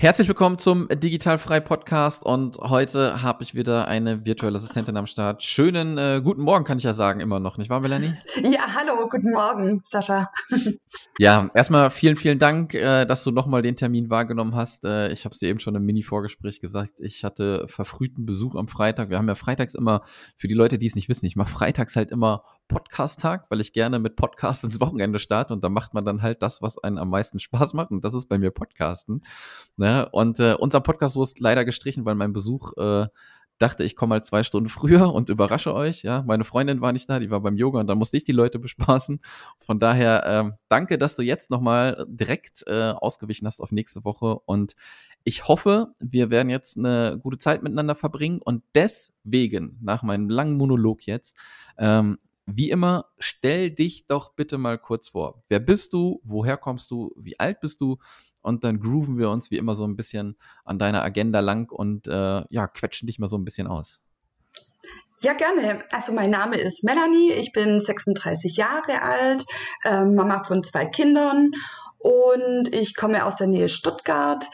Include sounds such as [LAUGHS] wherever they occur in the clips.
Herzlich willkommen zum Digitalfrei Podcast und heute habe ich wieder eine virtuelle Assistentin am Start. Schönen äh, guten Morgen kann ich ja sagen, immer noch, nicht wahr, Melanie? [LAUGHS] Ja, hallo, guten Morgen, Sascha. [LAUGHS] ja, erstmal vielen, vielen Dank, äh, dass du nochmal den Termin wahrgenommen hast. Äh, ich habe es dir eben schon im Mini-Vorgespräch gesagt, ich hatte verfrühten Besuch am Freitag. Wir haben ja freitags immer, für die Leute, die es nicht wissen, ich mache freitags halt immer Podcast-Tag, weil ich gerne mit Podcast ins Wochenende starte und da macht man dann halt das, was einen am meisten [LAUGHS] Spaß macht und das ist bei mir Podcasten. Ne? Und äh, unser Podcast wurde leider gestrichen, weil mein Besuch äh, dachte, ich komme mal zwei Stunden [LAUGHS] früher und überrasche euch. Ja, meine Freundin war nicht da, die war beim Yoga und da musste ich die Leute bespaßen. Von daher äh, danke, dass du jetzt nochmal direkt äh, ausgewichen hast auf nächste Woche und ich hoffe, wir werden jetzt eine gute Zeit miteinander verbringen und deswegen, nach meinem langen Monolog jetzt, ähm, wie immer, stell dich doch bitte mal kurz vor. Wer bist du? Woher kommst du? Wie alt bist du? Und dann grooven wir uns wie immer so ein bisschen an deiner Agenda lang und äh, ja, quetschen dich mal so ein bisschen aus. Ja, gerne. Also mein Name ist Melanie, ich bin 36 Jahre alt, äh, Mama von zwei Kindern und ich komme aus der Nähe Stuttgart.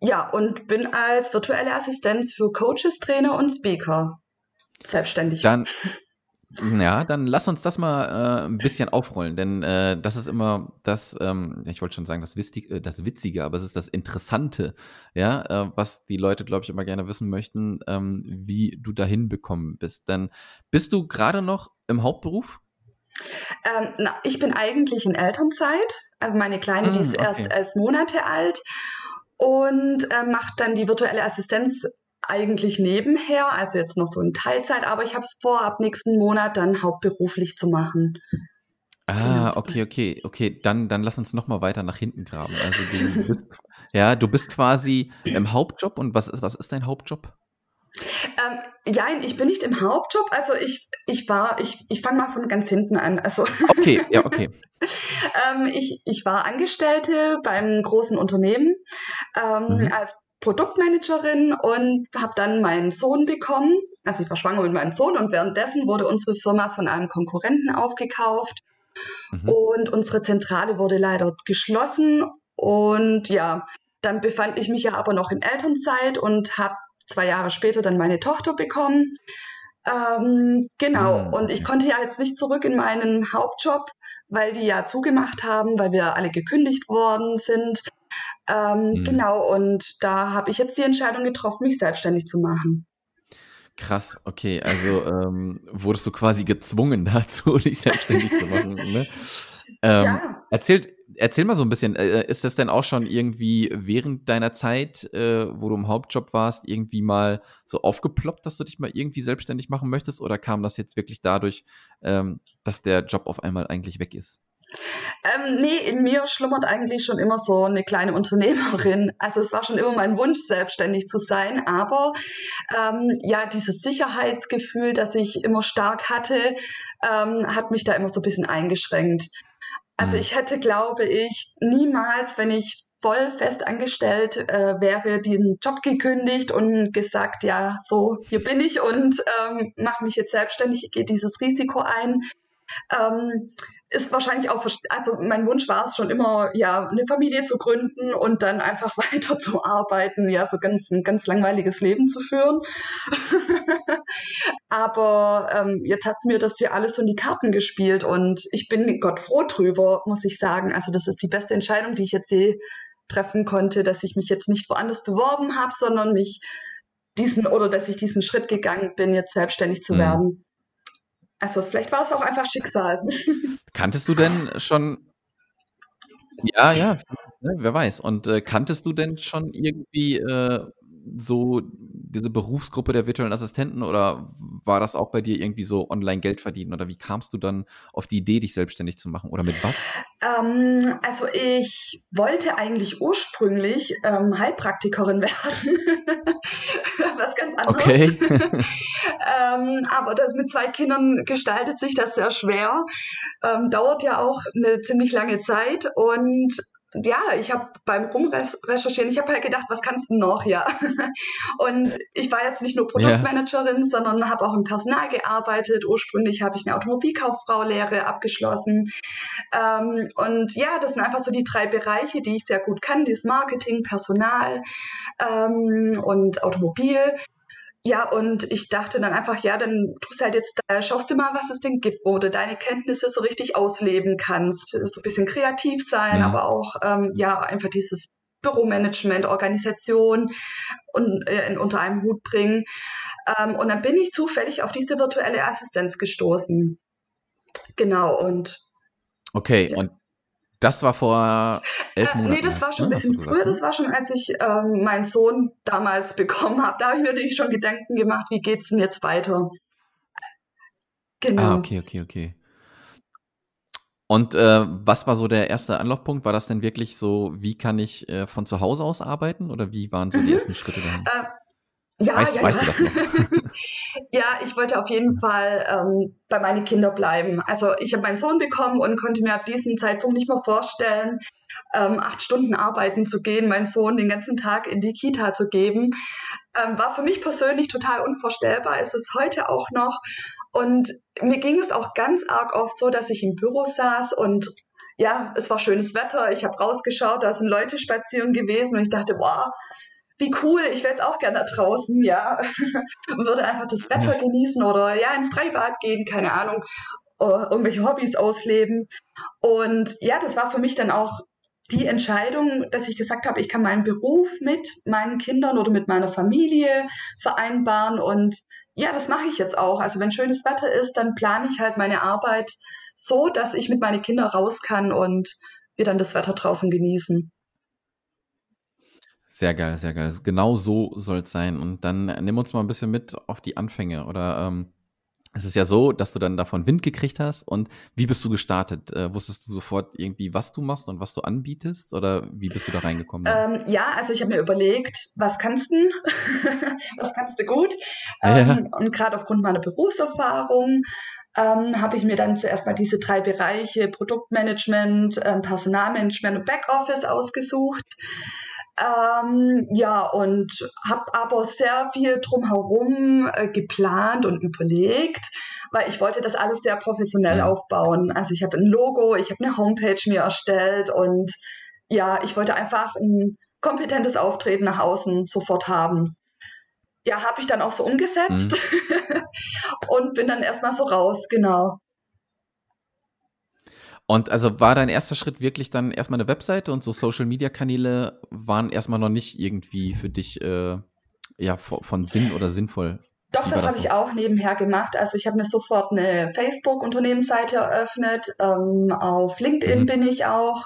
Ja, und bin als virtuelle Assistenz für Coaches, Trainer und Speaker selbstständig. Dann ja, dann lass uns das mal äh, ein bisschen aufrollen, denn äh, das ist immer das, ähm, ich wollte schon sagen, das, Witzige, äh, das Witzige, aber es ist das Interessante, ja, äh, was die Leute, glaube ich, immer gerne wissen möchten, ähm, wie du dahin bekommen bist. Denn bist du gerade noch im Hauptberuf? Ähm, na, ich bin eigentlich in Elternzeit. Also meine Kleine, mm, die ist okay. erst elf Monate alt und äh, macht dann die virtuelle Assistenz eigentlich nebenher, also jetzt noch so in Teilzeit, aber ich habe es vor, ab nächsten Monat dann hauptberuflich zu machen. Ah, okay, okay, okay. Dann, dann lass uns noch mal weiter nach hinten graben. Also du bist, [LAUGHS] ja, du bist quasi im Hauptjob und was ist, was ist dein Hauptjob? Ähm, ja, ich bin nicht im Hauptjob. Also ich, ich war, ich, ich fange mal von ganz hinten an. Also [LAUGHS] okay, ja, okay. ähm, ich, ich war Angestellte beim großen Unternehmen ähm, mhm. als Produktmanagerin und habe dann meinen Sohn bekommen. Also ich war schwanger mit meinem Sohn und währenddessen wurde unsere Firma von einem Konkurrenten aufgekauft mhm. und unsere Zentrale wurde leider geschlossen und ja, dann befand ich mich ja aber noch in Elternzeit und habe zwei Jahre später dann meine Tochter bekommen. Ähm, genau, mhm. und ich konnte ja jetzt nicht zurück in meinen Hauptjob, weil die ja zugemacht haben, weil wir alle gekündigt worden sind. Ähm, mhm. Genau, und da habe ich jetzt die Entscheidung getroffen, mich selbstständig zu machen. Krass, okay, also ähm, wurdest du quasi gezwungen [LAUGHS] dazu, dich selbstständig zu machen. Ne? [LAUGHS] Ähm, ja. erzähl, erzähl mal so ein bisschen, äh, ist das denn auch schon irgendwie während deiner Zeit, äh, wo du im Hauptjob warst, irgendwie mal so aufgeploppt, dass du dich mal irgendwie selbstständig machen möchtest? Oder kam das jetzt wirklich dadurch, ähm, dass der Job auf einmal eigentlich weg ist? Ähm, nee, in mir schlummert eigentlich schon immer so eine kleine Unternehmerin. Also es war schon immer mein Wunsch, selbstständig zu sein. Aber ähm, ja, dieses Sicherheitsgefühl, das ich immer stark hatte, ähm, hat mich da immer so ein bisschen eingeschränkt. Also mhm. ich hätte, glaube ich, niemals, wenn ich voll fest angestellt äh, wäre, den Job gekündigt und gesagt, ja, so, hier bin ich und ähm, mache mich jetzt selbstständig, ich gehe dieses Risiko ein. Ähm, ist wahrscheinlich auch, also mein Wunsch war es schon immer, ja, eine Familie zu gründen und dann einfach [LAUGHS] weiter zu arbeiten, ja, so ganz ein ganz langweiliges Leben zu führen. [LAUGHS] Aber ähm, jetzt hat mir das hier alles so in die Karten gespielt und ich bin Gott froh drüber, muss ich sagen. Also das ist die beste Entscheidung, die ich jetzt je treffen konnte, dass ich mich jetzt nicht woanders beworben habe, sondern mich diesen oder dass ich diesen Schritt gegangen bin, jetzt selbstständig zu mhm. werden. Also vielleicht war es auch einfach Schicksal. [LAUGHS] Kanntest du denn schon, ja, ja, ne, wer weiß. Und äh, kanntest du denn schon irgendwie äh, so diese Berufsgruppe der virtuellen Assistenten oder war das auch bei dir irgendwie so online Geld verdienen oder wie kamst du dann auf die Idee, dich selbstständig zu machen oder mit was? Ähm, also ich wollte eigentlich ursprünglich ähm, Heilpraktikerin [LAUGHS] werden, was ganz anderes. Okay. [LAUGHS] ähm, aber das mit zwei Kindern gestaltet sich das sehr schwer, ähm, dauert ja auch eine ziemlich lange Zeit und ja, ich habe beim Rumrecherchieren, ich habe halt gedacht, was kannst du noch, ja. [LAUGHS] Und ich war jetzt nicht nur Produktmanagerin, ja. sondern habe auch im Personal gearbeitet. Ursprünglich habe ich eine Automobilkauffrau-Lehre abgeschlossen. Ähm, und ja, das sind einfach so die drei Bereiche, die ich sehr gut kann. Das Marketing, Personal ähm, und Automobil. Ja, und ich dachte dann einfach, ja, dann tust du halt jetzt, da schaust du mal, was es denn gibt, wo du deine Kenntnisse so richtig ausleben kannst. So ein bisschen kreativ sein, mhm. aber auch, ähm, ja, einfach dieses Büromanagement, Organisation und, äh, unter einem Hut bringen. Ähm, und dann bin ich zufällig auf diese virtuelle Assistenz gestoßen. Genau, und. Okay, ja. und das war vor elf äh, Monaten. Nee, das war schon ne? ein bisschen früher. Gesagt, das war schon, als ich ähm, meinen Sohn damals [LAUGHS] bekommen habe. Da habe ich mir natürlich schon Gedanken gemacht, wie geht es denn jetzt weiter? Genau. Ah, okay, okay, okay. Und äh, was war so der erste Anlaufpunkt? War das denn wirklich so, wie kann ich äh, von zu Hause aus arbeiten oder wie waren so die mhm. ersten Schritte dahin? Äh, ja, weißt, ja, weißt ja. du das noch? [LAUGHS] ja, ich wollte auf jeden Fall ähm, bei meinen Kindern bleiben. Also ich habe meinen Sohn bekommen und konnte mir ab diesem Zeitpunkt nicht mehr vorstellen, ähm, acht Stunden arbeiten zu gehen, meinen Sohn den ganzen Tag in die Kita zu geben. Ähm, war für mich persönlich total unvorstellbar, ist es heute auch noch. Und mir ging es auch ganz arg oft so, dass ich im Büro saß und ja, es war schönes Wetter, ich habe rausgeschaut, da sind Leute spazieren gewesen und ich dachte, boah, wie cool, ich wäre jetzt auch gerne draußen, ja, [LAUGHS] und würde einfach das Wetter genießen oder ja, ins Freibad gehen, keine Ahnung, irgendwelche Hobbys ausleben. Und ja, das war für mich dann auch die Entscheidung, dass ich gesagt habe, ich kann meinen Beruf mit meinen Kindern oder mit meiner Familie vereinbaren und ja, das mache ich jetzt auch. Also wenn schönes Wetter ist, dann plane ich halt meine Arbeit so, dass ich mit meinen Kindern raus kann und wir dann das Wetter draußen genießen. Sehr geil, sehr geil. Genau so soll es sein. Und dann nimm uns mal ein bisschen mit auf die Anfänge. Oder ähm, es ist ja so, dass du dann davon Wind gekriegt hast. Und wie bist du gestartet? Äh, wusstest du sofort irgendwie, was du machst und was du anbietest? Oder wie bist du da reingekommen? Ähm, ja, also ich habe mir überlegt, was kannst du? [LAUGHS] was kannst du gut? Ähm, ja. Und gerade aufgrund meiner Berufserfahrung ähm, habe ich mir dann zuerst mal diese drei Bereiche Produktmanagement, ähm, Personalmanagement und Backoffice ausgesucht. Ähm, ja, und habe aber sehr viel drumherum äh, geplant und überlegt, weil ich wollte das alles sehr professionell ja. aufbauen. Also ich habe ein Logo, ich habe eine Homepage mir erstellt und ja, ich wollte einfach ein kompetentes Auftreten nach außen sofort haben. Ja, habe ich dann auch so umgesetzt mhm. [LAUGHS] und bin dann erstmal so raus, genau. Und also war dein erster Schritt wirklich dann erstmal eine Webseite und so Social Media Kanäle waren erstmal noch nicht irgendwie für dich äh, ja von Sinn oder sinnvoll? Doch, das, das habe so? ich auch nebenher gemacht. Also ich habe mir sofort eine Facebook-Unternehmensseite eröffnet. Ähm, auf LinkedIn mhm. bin ich auch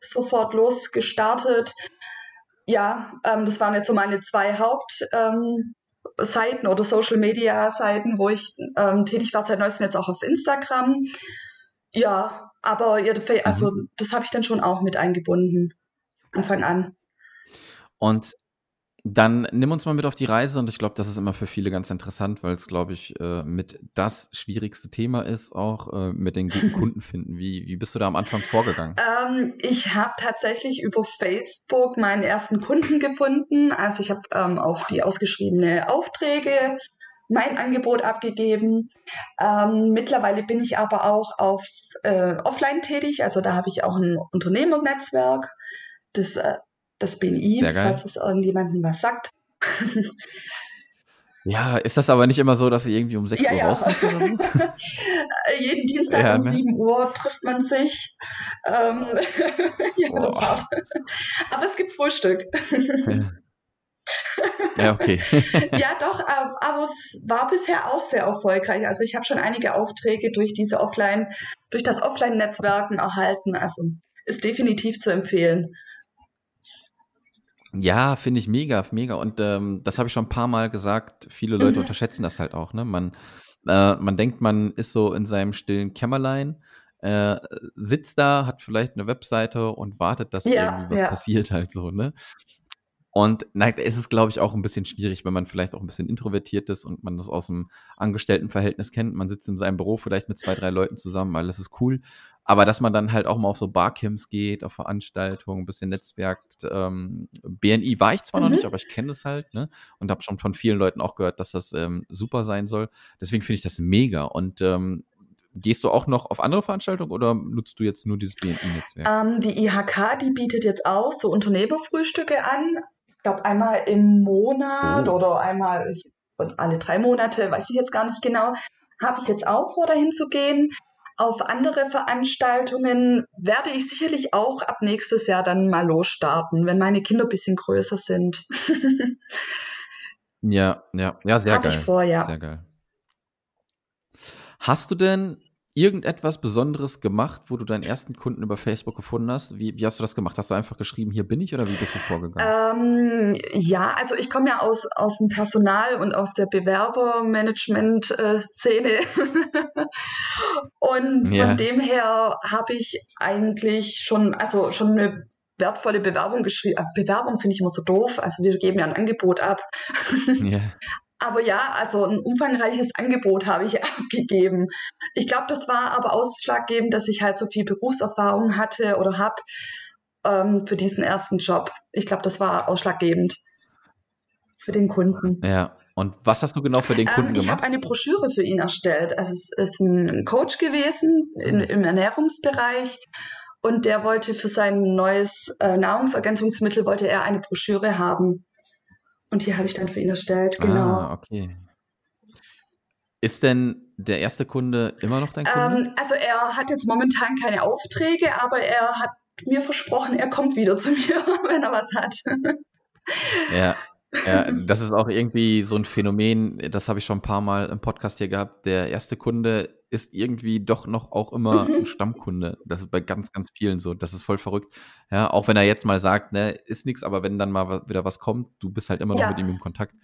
sofort losgestartet. Ja, ähm, das waren jetzt so meine zwei Hauptseiten ähm, oder Social Media Seiten, wo ich ähm, tätig war seit neuestem jetzt auch auf Instagram. Ja, aber ja, also mhm. das habe ich dann schon auch mit eingebunden, Anfang an. Und dann nimm uns mal mit auf die Reise und ich glaube, das ist immer für viele ganz interessant, weil es, glaube ich, äh, mit das schwierigste Thema ist, auch äh, mit den guten [LAUGHS] Kunden finden. Wie, wie bist du da am Anfang vorgegangen? Ähm, ich habe tatsächlich über Facebook meinen ersten Kunden gefunden. Also ich habe ähm, auf die ausgeschriebene Aufträge mein Angebot abgegeben. Ähm, mittlerweile bin ich aber auch auf äh, offline tätig, also da habe ich auch ein Unternehmernetzwerk, das, äh, das BNI, falls es irgendjemandem was sagt. [LAUGHS] Ja, ist das aber nicht immer so, dass sie irgendwie um 6 ja, Uhr ja. raus müssen oder so? [LAUGHS] Jeden Dienstag ja, um ne? 7 Uhr trifft man sich. Ähm, [LAUGHS] ja, das hart. Aber es gibt Frühstück. Ja. Okay. [LAUGHS] ja, doch, aber es war bisher auch sehr erfolgreich. Also ich habe schon einige Aufträge durch diese Offline, durch das Offline-Netzwerken erhalten. Also ist definitiv zu empfehlen. Ja, finde ich mega, mega. Und ähm, das habe ich schon ein paar Mal gesagt. Viele Leute mhm. unterschätzen das halt auch. Ne? Man, äh, man denkt, man ist so in seinem stillen Kämmerlein, äh, sitzt da, hat vielleicht eine Webseite und wartet, dass ja, irgendwie was ja. passiert halt so. Ne? Und na, es ist, glaube ich, auch ein bisschen schwierig, wenn man vielleicht auch ein bisschen introvertiert ist und man das aus dem Angestelltenverhältnis kennt. Man sitzt in seinem Büro vielleicht mit zwei, drei Leuten zusammen, alles ist cool. aber dass man dann halt auch mal auf so Barcamps geht, auf Veranstaltungen, ein bisschen netzwerkt. Ähm, BNI war ich zwar mhm. noch nicht, aber ich kenne das halt, ne? Und habe schon von vielen Leuten auch gehört, dass das ähm, super sein soll. Deswegen finde ich das mega. Und ähm, gehst du auch noch auf andere Veranstaltungen oder nutzt du jetzt nur dieses BNI-Netzwerk? Ähm, die IHK, die bietet jetzt auch so Unternehmerfrühstücke an. Ich glaube, einmal im Monat oh. oder einmal ich, alle drei Monate, weiß ich jetzt gar nicht genau. Habe ich jetzt auch vor, dahin zu gehen. Auf andere Veranstaltungen werde ich sicherlich auch ab nächstes Jahr dann mal losstarten, wenn meine Kinder ein bisschen größer sind. [LAUGHS] ja, ja, ja, sehr Hab geil. Ich vor, ja. Sehr geil. Hast du denn irgendetwas Besonderes gemacht, wo du deinen ersten Kunden über Facebook gefunden hast? Wie, wie hast du das gemacht? Hast du einfach geschrieben, hier bin ich oder wie bist du vorgegangen? Ähm, ja, also ich komme ja aus, aus dem Personal und aus der Bewerbermanagement-Szene. [LAUGHS] und ja. von dem her habe ich eigentlich schon, also schon eine wertvolle Bewerbung geschrieben. Äh, Bewerbung finde ich immer so doof. Also wir geben ja ein Angebot ab. ja. [LAUGHS] Aber ja, also ein umfangreiches Angebot habe ich [LAUGHS] abgegeben. Ich glaube, das war aber ausschlaggebend, dass ich halt so viel Berufserfahrung hatte oder habe ähm, für diesen ersten Job. Ich glaube, das war ausschlaggebend für den Kunden. Ja. Und was hast du genau für den Kunden ähm, ich gemacht? Ich habe eine Broschüre für ihn erstellt. Also es ist ein Coach gewesen in, im Ernährungsbereich und der wollte für sein neues äh, Nahrungsergänzungsmittel wollte er eine Broschüre haben. Und die habe ich dann für ihn erstellt, genau. Ah, okay. Ist denn der erste Kunde immer noch dein Kunde? Ähm, also er hat jetzt momentan keine Aufträge, aber er hat mir versprochen, er kommt wieder [LAUGHS] zu mir, wenn er was hat. Ja, ja, das ist auch irgendwie so ein Phänomen, das habe ich schon ein paar Mal im Podcast hier gehabt. Der erste Kunde ist irgendwie doch noch auch immer [LAUGHS] ein Stammkunde. Das ist bei ganz, ganz vielen so. Das ist voll verrückt. Ja, auch wenn er jetzt mal sagt, ne, ist nichts, aber wenn dann mal wieder was kommt, du bist halt immer noch ja. mit ihm im Kontakt.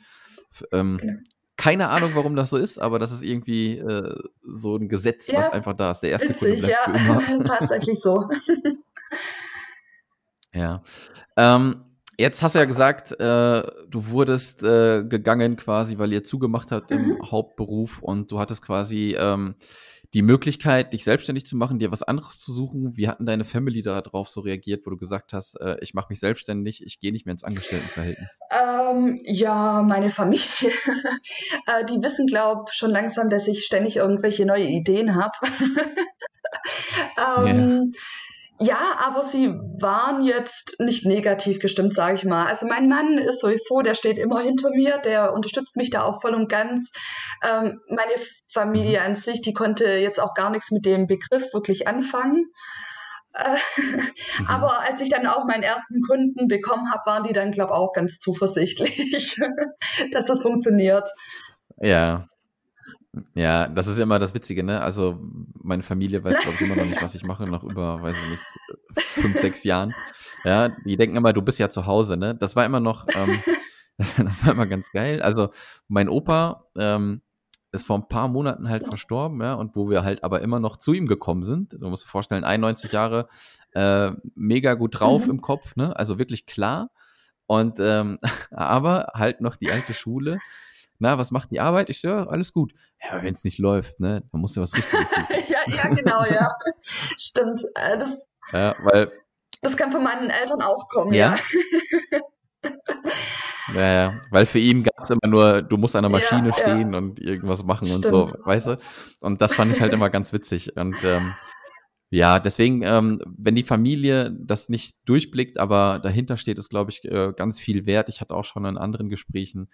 Ähm, genau. Keine Ahnung, warum das so ist, aber das ist irgendwie äh, so ein Gesetz, ja, was einfach da ist. Der erste witzig, Kunde bleibt ja. für immer. [LAUGHS] Tatsächlich so. [LAUGHS] ja. Ähm, Jetzt hast du ja gesagt, äh, du wurdest äh, gegangen quasi, weil ihr zugemacht habt im mhm. Hauptberuf und du hattest quasi ähm, die Möglichkeit, dich selbstständig zu machen, dir was anderes zu suchen. Wie hatten deine Family darauf so reagiert, wo du gesagt hast, äh, ich mache mich selbstständig, ich gehe nicht mehr ins Angestelltenverhältnis? Ähm, ja, meine Familie, [LAUGHS] äh, die wissen, glaube ich, schon langsam, dass ich ständig irgendwelche neue Ideen habe. [LAUGHS] ähm, yeah. Ja, aber sie waren jetzt nicht negativ gestimmt, sage ich mal. Also mein Mann ist sowieso, der steht immer hinter mir, der unterstützt mich da auch voll und ganz. Ähm, meine Familie mhm. an sich, die konnte jetzt auch gar nichts mit dem Begriff wirklich anfangen. Äh, mhm. Aber als ich dann auch meinen ersten Kunden bekommen habe, waren die dann, glaube ich, auch ganz zuversichtlich, [LAUGHS] dass das funktioniert. Ja, ja, das ist ja immer das Witzige, ne? Also meine Familie weiß, glaube ich, immer noch nicht, was ich mache, nach über, weiß ich nicht, fünf, sechs Jahren. Ja, die denken immer, du bist ja zu Hause, ne? Das war immer noch, ähm, [LAUGHS] das war immer ganz geil. Also mein Opa ähm, ist vor ein paar Monaten halt verstorben, ja, und wo wir halt aber immer noch zu ihm gekommen sind. Du musst dir vorstellen, 91 Jahre, äh, mega gut drauf mhm. im Kopf, ne? Also wirklich klar. Und ähm, [LAUGHS] aber halt noch die alte Schule na, was macht die Arbeit? Ich ja, alles gut. Ja, aber wenn es nicht läuft, ne, dann musst du was Richtiges suchen. [LAUGHS] ja, ja, genau, ja. [LAUGHS] Stimmt. Äh, das, ja, weil. Das kann von meinen Eltern auch kommen, ja. ja. [LAUGHS] Ja, ja, weil für ihn gab es immer nur, du musst an der Maschine ja, stehen ja. und irgendwas machen Stimmt. und so, weißt du? Und das fand ich halt immer ganz witzig. Und ähm, ja, deswegen, ähm, wenn die Familie das nicht durchblickt, aber dahinter steht, ist, glaube ich, äh, ganz viel wert. Ich hatte auch schon in anderen Gesprächen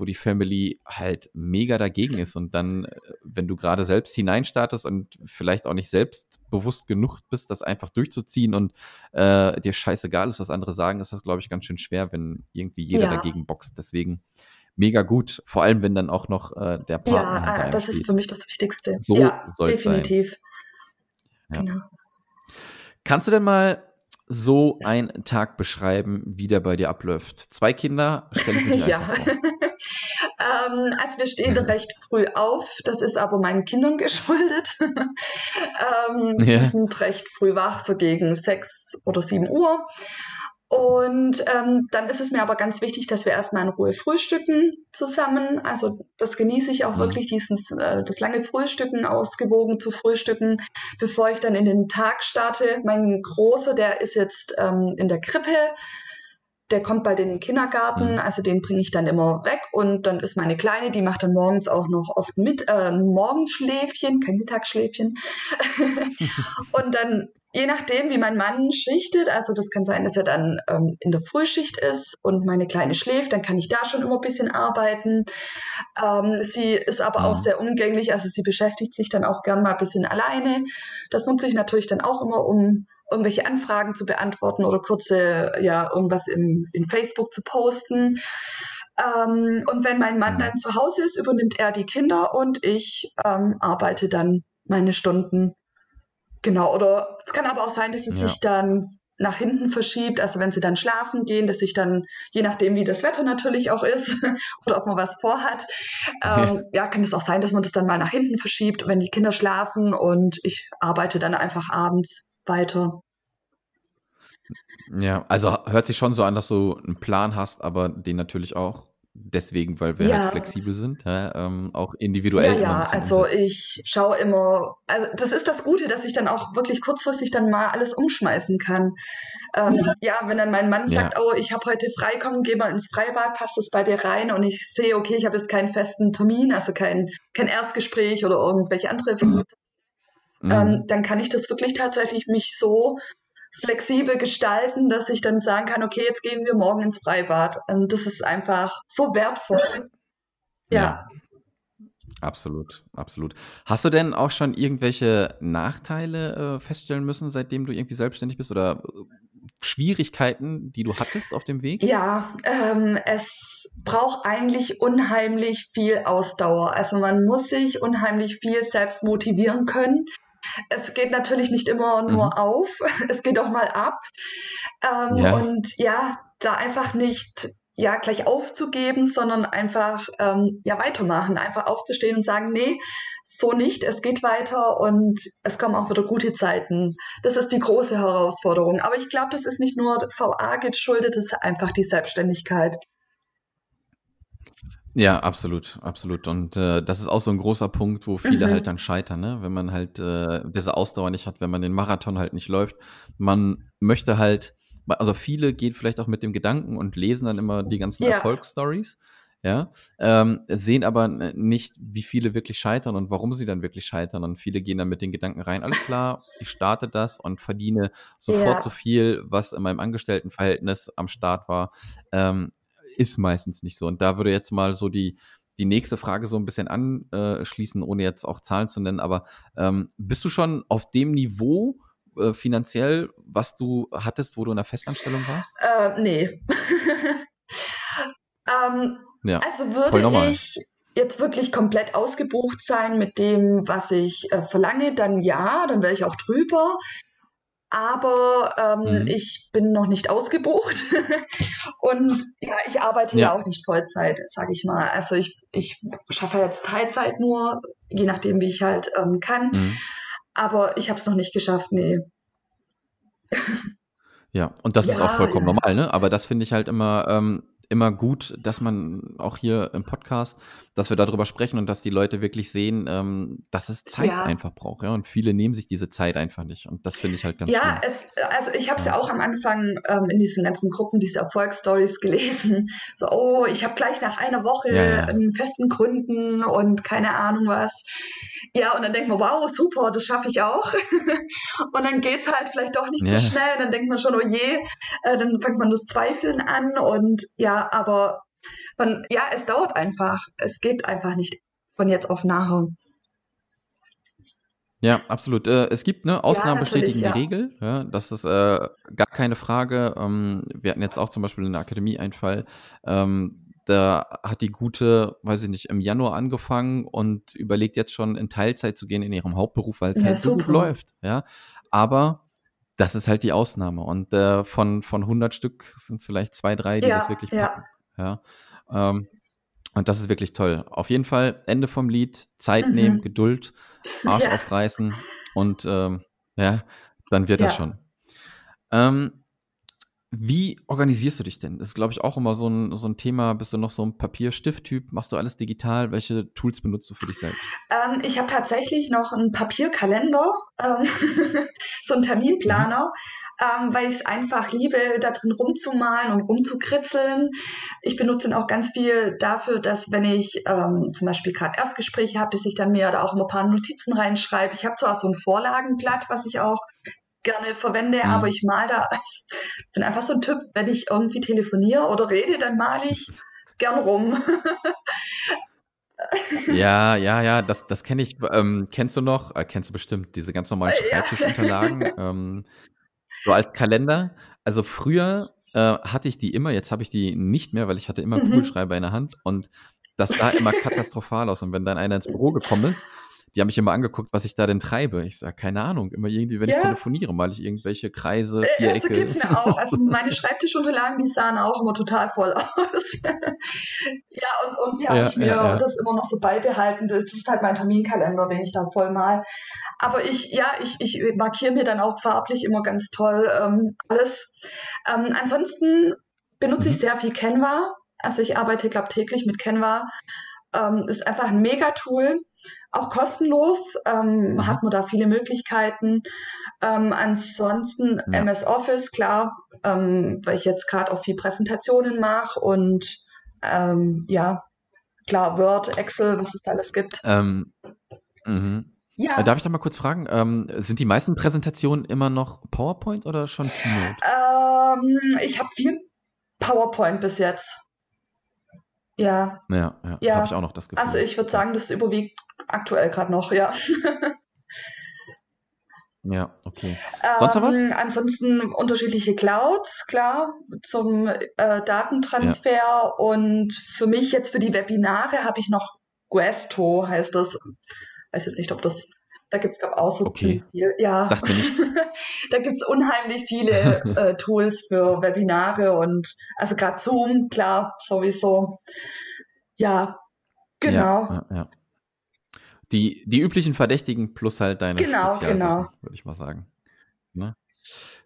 wo die Family halt mega dagegen ist. Und dann, äh, wenn du gerade selbst hineinstartest und vielleicht auch nicht selbstbewusst genug bist, das einfach durchzuziehen und äh, dir scheißegal ist, was andere sagen, ist das, glaube ich, ganz schön schwer, wenn irgendwie jeder ja. dagegen boxt. Deswegen mega gut, vor allem wenn dann auch noch äh, der Partner. Ja, äh, das steht. ist für mich das Wichtigste. So ja, soll es sein. Definitiv. Ja. Genau. Kannst du denn mal so einen Tag beschreiben, wie der bei dir abläuft? Zwei Kinder, stelle ich mich [LAUGHS] ja. vor. Ähm, also wir stehen recht früh auf, das ist aber meinen Kindern geschuldet. [LAUGHS] ähm, ja. Die sind recht früh wach, so gegen sechs oder sieben Uhr. Und ähm, dann ist es mir aber ganz wichtig, dass wir erstmal in Ruhe frühstücken zusammen. Also das genieße ich auch mhm. wirklich, dieses äh, das lange Frühstücken, ausgewogen zu frühstücken, bevor ich dann in den Tag starte. Mein Großer, der ist jetzt ähm, in der Krippe. Der kommt bald in den Kindergarten, mhm. also den bringe ich dann immer weg. Und dann ist meine Kleine, die macht dann morgens auch noch oft mit, äh, Morgenschläfchen, kein Mittagsschläfchen. [LAUGHS] und dann Je nachdem, wie mein Mann schichtet, also das kann sein, dass er dann ähm, in der Frühschicht ist und meine Kleine schläft, dann kann ich da schon immer ein bisschen arbeiten. Ähm, sie ist aber auch mhm. sehr umgänglich, also sie beschäftigt sich dann auch gern mal ein bisschen alleine. Das nutze ich natürlich dann auch immer, um irgendwelche Anfragen zu beantworten oder kurze, ja, irgendwas im, in Facebook zu posten. Ähm, und wenn mein Mann mhm. dann zu Hause ist, übernimmt er die Kinder und ich ähm, arbeite dann meine Stunden Genau, oder es kann aber auch sein, dass es ja. sich dann nach hinten verschiebt, also wenn sie dann schlafen gehen, dass sich dann, je nachdem wie das Wetter natürlich auch ist [LAUGHS] oder ob man was vorhat, ähm, ja. ja, kann es auch sein, dass man das dann mal nach hinten verschiebt, wenn die Kinder schlafen und ich arbeite dann einfach abends weiter. Ja, also hört sich schon so an, dass du einen Plan hast, aber den natürlich auch deswegen, weil wir halt ja. halt flexibel sind, ja, ähm, auch individuell. Ja, ja, also umsetzt. ich schaue immer, also das ist das Gute, dass ich dann auch wirklich kurzfristig dann mal alles umschmeißen kann. Ähm, ja. ja. wenn dann mein Mann sagt, oh, ich habe heute frei, komm, geh mal ins Freibad, passt das bei dir rein und ich sehe, okay, ich habe jetzt keinen festen Termin, also kein, kein Erstgespräch oder irgendwelche andere mhm. Ähm, dann kann ich das wirklich tatsächlich mich so flexibel gestalten, dass ich dann sagen kann, okay, jetzt gehen wir morgen ins Freibad. Und das ist einfach so wertvoll. ja. ja. Absolut, absolut. Hast du denn auch schon irgendwelche Nachteile äh, feststellen müssen, seitdem du irgendwie selbstständig bist oder äh, Schwierigkeiten, die du hattest auf dem Weg? Ja, ähm, es braucht eigentlich unheimlich viel Ausdauer. Also man muss sich unheimlich viel selbst motivieren können. Es geht natürlich nicht immer nur mhm. auf, [LAUGHS] es geht auch mal ab. Ähm, ja. Und ja, da einfach nicht ja gleich aufzugeben, sondern einfach ähm, ja weitermachen, einfach aufzustehen und sagen, nee, so nicht, es geht weiter und es kommen auch wieder gute Zeiten. Das ist die große Herausforderung. Aber ich glaube, das ist nicht nur VA geschuldet, das ist einfach die Selbstständigkeit. Ja, absolut, absolut. Und äh, das ist auch so ein großer Punkt, wo viele mhm. halt dann scheitern, ne? wenn man halt äh, diese Ausdauer nicht hat, wenn man den Marathon halt nicht läuft. Man möchte halt, also viele gehen vielleicht auch mit dem Gedanken und lesen dann immer die ganzen ja. Erfolgsstories, ja, ähm, sehen aber nicht, wie viele wirklich scheitern und warum sie dann wirklich scheitern. Und viele gehen dann mit den Gedanken rein, alles klar, ich starte das und verdiene sofort ja. so viel, was in meinem Angestelltenverhältnis am Start war. Ähm, ist meistens nicht so. Und da würde jetzt mal so die, die nächste Frage so ein bisschen anschließen, ohne jetzt auch Zahlen zu nennen. Aber ähm, bist du schon auf dem Niveau äh, finanziell, was du hattest, wo du in der Festanstellung warst? Äh, nee. [LAUGHS] ähm, ja, also würde ich jetzt wirklich komplett ausgebucht sein mit dem, was ich äh, verlange, dann ja, dann wäre ich auch drüber aber ähm, mhm. ich bin noch nicht ausgebucht [LAUGHS] und ja, ich arbeite ja, auch nicht Vollzeit, sage ich mal. Also ich, ich schaffe jetzt Teilzeit nur, je nachdem, wie ich halt ähm, kann. Mhm. Aber ich habe es noch nicht geschafft, nee. Ja, und das ja, ist auch vollkommen ja. normal, ne? Aber das finde ich halt immer, ähm, immer gut, dass man auch hier im Podcast, dass wir darüber sprechen und dass die Leute wirklich sehen, ähm, dass es Zeit ja. einfach braucht. Ja? Und viele nehmen sich diese Zeit einfach nicht. Und das finde ich halt ganz Ja, es, also ich habe es ja. ja. auch am Anfang ähm, in diesen ganzen Gruppen, diese Erfolgsstories [LAUGHS] gelesen. So, oh, ich habe gleich nach einer Woche ja, einen festen Kunden und keine Ahnung was. Ja, und dann denkt man, wow, super, das schaffe ich auch. [LAUGHS] und dann geht es halt vielleicht doch nicht so schnell. Dann denkt man schon, oh je, äh, dann fängt man das Zweifeln an und ja, aber man, ja, es dauert einfach. Es geht einfach nicht von jetzt auf nachher. Ja, absolut. Äh, es gibt eine Ausnahmen bestätigen ja. Regel. Ja, das ist äh, gar keine Frage. Ähm, wir hatten jetzt auch zum Beispiel in der Akademie einen Fall. Ähm, da hat die Gute, weiß ich nicht, im Januar angefangen und überlegt jetzt schon in Teilzeit zu gehen in ihrem Hauptberuf, weil es ja, halt so gut läuft. Ja, aber das ist halt die Ausnahme. Und äh, von, von 100 Stück sind es vielleicht zwei, drei, die ja, das wirklich packen. Ja. ja. Ähm, und das ist wirklich toll. Auf jeden Fall Ende vom Lied, Zeit mhm. nehmen, Geduld, Arsch [LAUGHS] ja. aufreißen und ähm, ja, dann wird das schon. Ähm, wie organisierst du dich denn? Das ist, glaube ich, auch immer so ein, so ein Thema. Bist du noch so ein Papier-Stift-Typ? Machst du alles digital? Welche Tools benutzt du für dich selbst? Ähm, ich habe tatsächlich noch einen Papierkalender, ähm, [LAUGHS] so einen Terminplaner, ähm, weil ich es einfach liebe, da drin rumzumalen und rumzukritzeln. Ich benutze ihn auch ganz viel dafür, dass wenn ich ähm, zum Beispiel gerade Erstgespräche habe, dass ich dann mir da auch immer ein paar Notizen reinschreibe. Ich habe zwar so ein Vorlagenblatt, was ich auch gerne verwende, mhm. aber ich mal da, [LAUGHS] bin einfach so ein Typ, wenn ich irgendwie telefoniere oder rede, dann male ich [LAUGHS] gern rum. ja, [LAUGHS] ja, ja, das, das kenne ich. Ähm, kennst du noch? Äh, kennst du bestimmt diese ganz normalen Schreibtischunterlagen? Ja. ähm, so als Kalender. Also früher äh, hatte ich die immer, jetzt habe ich die nicht mehr, weil ich hatte immer einen mhm. Kugelschreiber in der Hand und das sah immer katastrophal aus. Und wenn dann einer ins Büro gekommen ist, die haben mich immer angeguckt, was ich da denn treibe. Ich sage, keine Ahnung, immer irgendwie, wenn ja. ich telefoniere, mal ich irgendwelche Kreise, äh, Vierecke. Äh, so geht's mir auch. Also [LAUGHS] meine Schreibtischunterlagen, die sahen auch immer total voll [LAUGHS] aus. ja, und, und wie ja, habe ich mir ja, das immer noch so beibehalten? Das ist halt mein Terminkalender, den ich da voll mal. Aber ich, ja, ich, ich markiere mir dann auch farblich immer ganz toll ähm, alles. Ähm, ansonsten benutze mhm. ich sehr viel Canva. Also ich arbeite, glaube täglich mit Canva. Ähm, ist einfach ein Mega-Tool auch kostenlos, ähm, mhm. hat man da viele Möglichkeiten. Ähm, ansonsten ja. MS Office, klar, ähm, weil ich jetzt gerade auch viel Präsentationen mache und ähm, ja, klar, Word, Excel, was es da alles gibt. Ähm, mhm. Ja. Äh, darf ich da mal kurz fragen, ähm, sind die meisten Präsentationen immer noch PowerPoint oder schon Keynote? ich habe viel PowerPoint bis jetzt. Ja. Ja, ja, ja. habe ich auch noch das Gefühl. Also ich würde sagen, das überwiegt aktuell gerade noch, ja. [LAUGHS] Ja, okay. Sonst noch was? Ähm, ansonsten unterschiedliche Clouds, klar, zum äh, Datentransfer. Ja. Und für mich jetzt für die Webinare habe ich noch Guesto, heißt das. Weiß jetzt nicht, ob das. Da gibt es, glaube ich, auch so okay. viel. Ja. Sagt mir nichts. [LAUGHS] da gibt es unheimlich viele äh, [LAUGHS] Tools für Webinare und also gerade Zoom, klar, sowieso. Ja, genau. Ja, ja, ja. Die, die üblichen Verdächtigen plus halt deine genau, genau. würde ich mal sagen. Ne?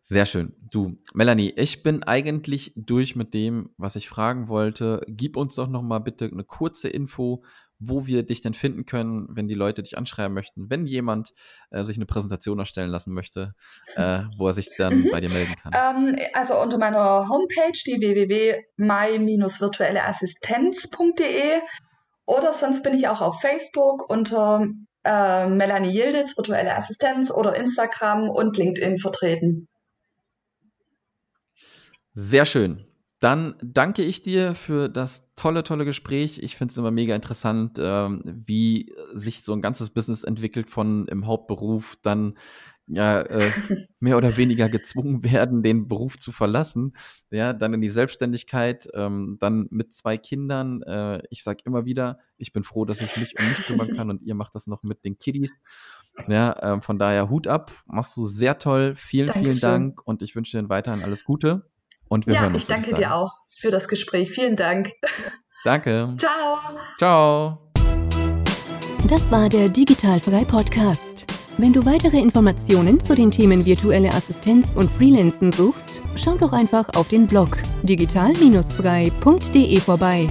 Sehr schön. Du, Melanie, ich bin eigentlich durch mit dem, was ich fragen wollte. Gib uns doch noch mal bitte eine kurze Info, wo wir dich denn finden können, wenn die Leute dich anschreiben möchten, wenn jemand äh, sich eine Präsentation erstellen lassen möchte, äh, wo er sich dann mhm. bei dir melden kann. Ähm, also unter meiner Homepage, die www.my-virtuelleassistenz.de oder sonst bin ich auch auf Facebook unter äh, Melanie Yilditz, virtuelle Assistenz oder Instagram und LinkedIn vertreten. Sehr schön. Dann danke ich dir für das tolle, tolle Gespräch. Ich finde es immer mega interessant, ähm, wie sich so ein ganzes Business entwickelt von im Hauptberuf dann ja äh, [LAUGHS] mehr oder weniger gezwungen werden, den Beruf zu verlassen, ja, dann in die Selbstständigkeit, ähm, dann mit zwei Kindern. Äh, ich sage immer wieder, ich bin froh, dass ich mich um mich kümmern kann und ihr macht das noch mit den Kiddies. Ja, äh, von daher Hut ab, machst du sehr toll. Vielen, Dankeschön. vielen Dank und ich wünsche dir weiterhin alles Gute und wir ja, hören uns. Ich danke dir auch für das Gespräch. Vielen Dank. Danke. [LAUGHS] Ciao. Ciao. Das war der Digitalfrei Podcast. Wenn du weitere Informationen zu den Themen virtuelle Assistenz und Freelancen suchst, schau doch einfach auf den Blog digital-frei.de vorbei.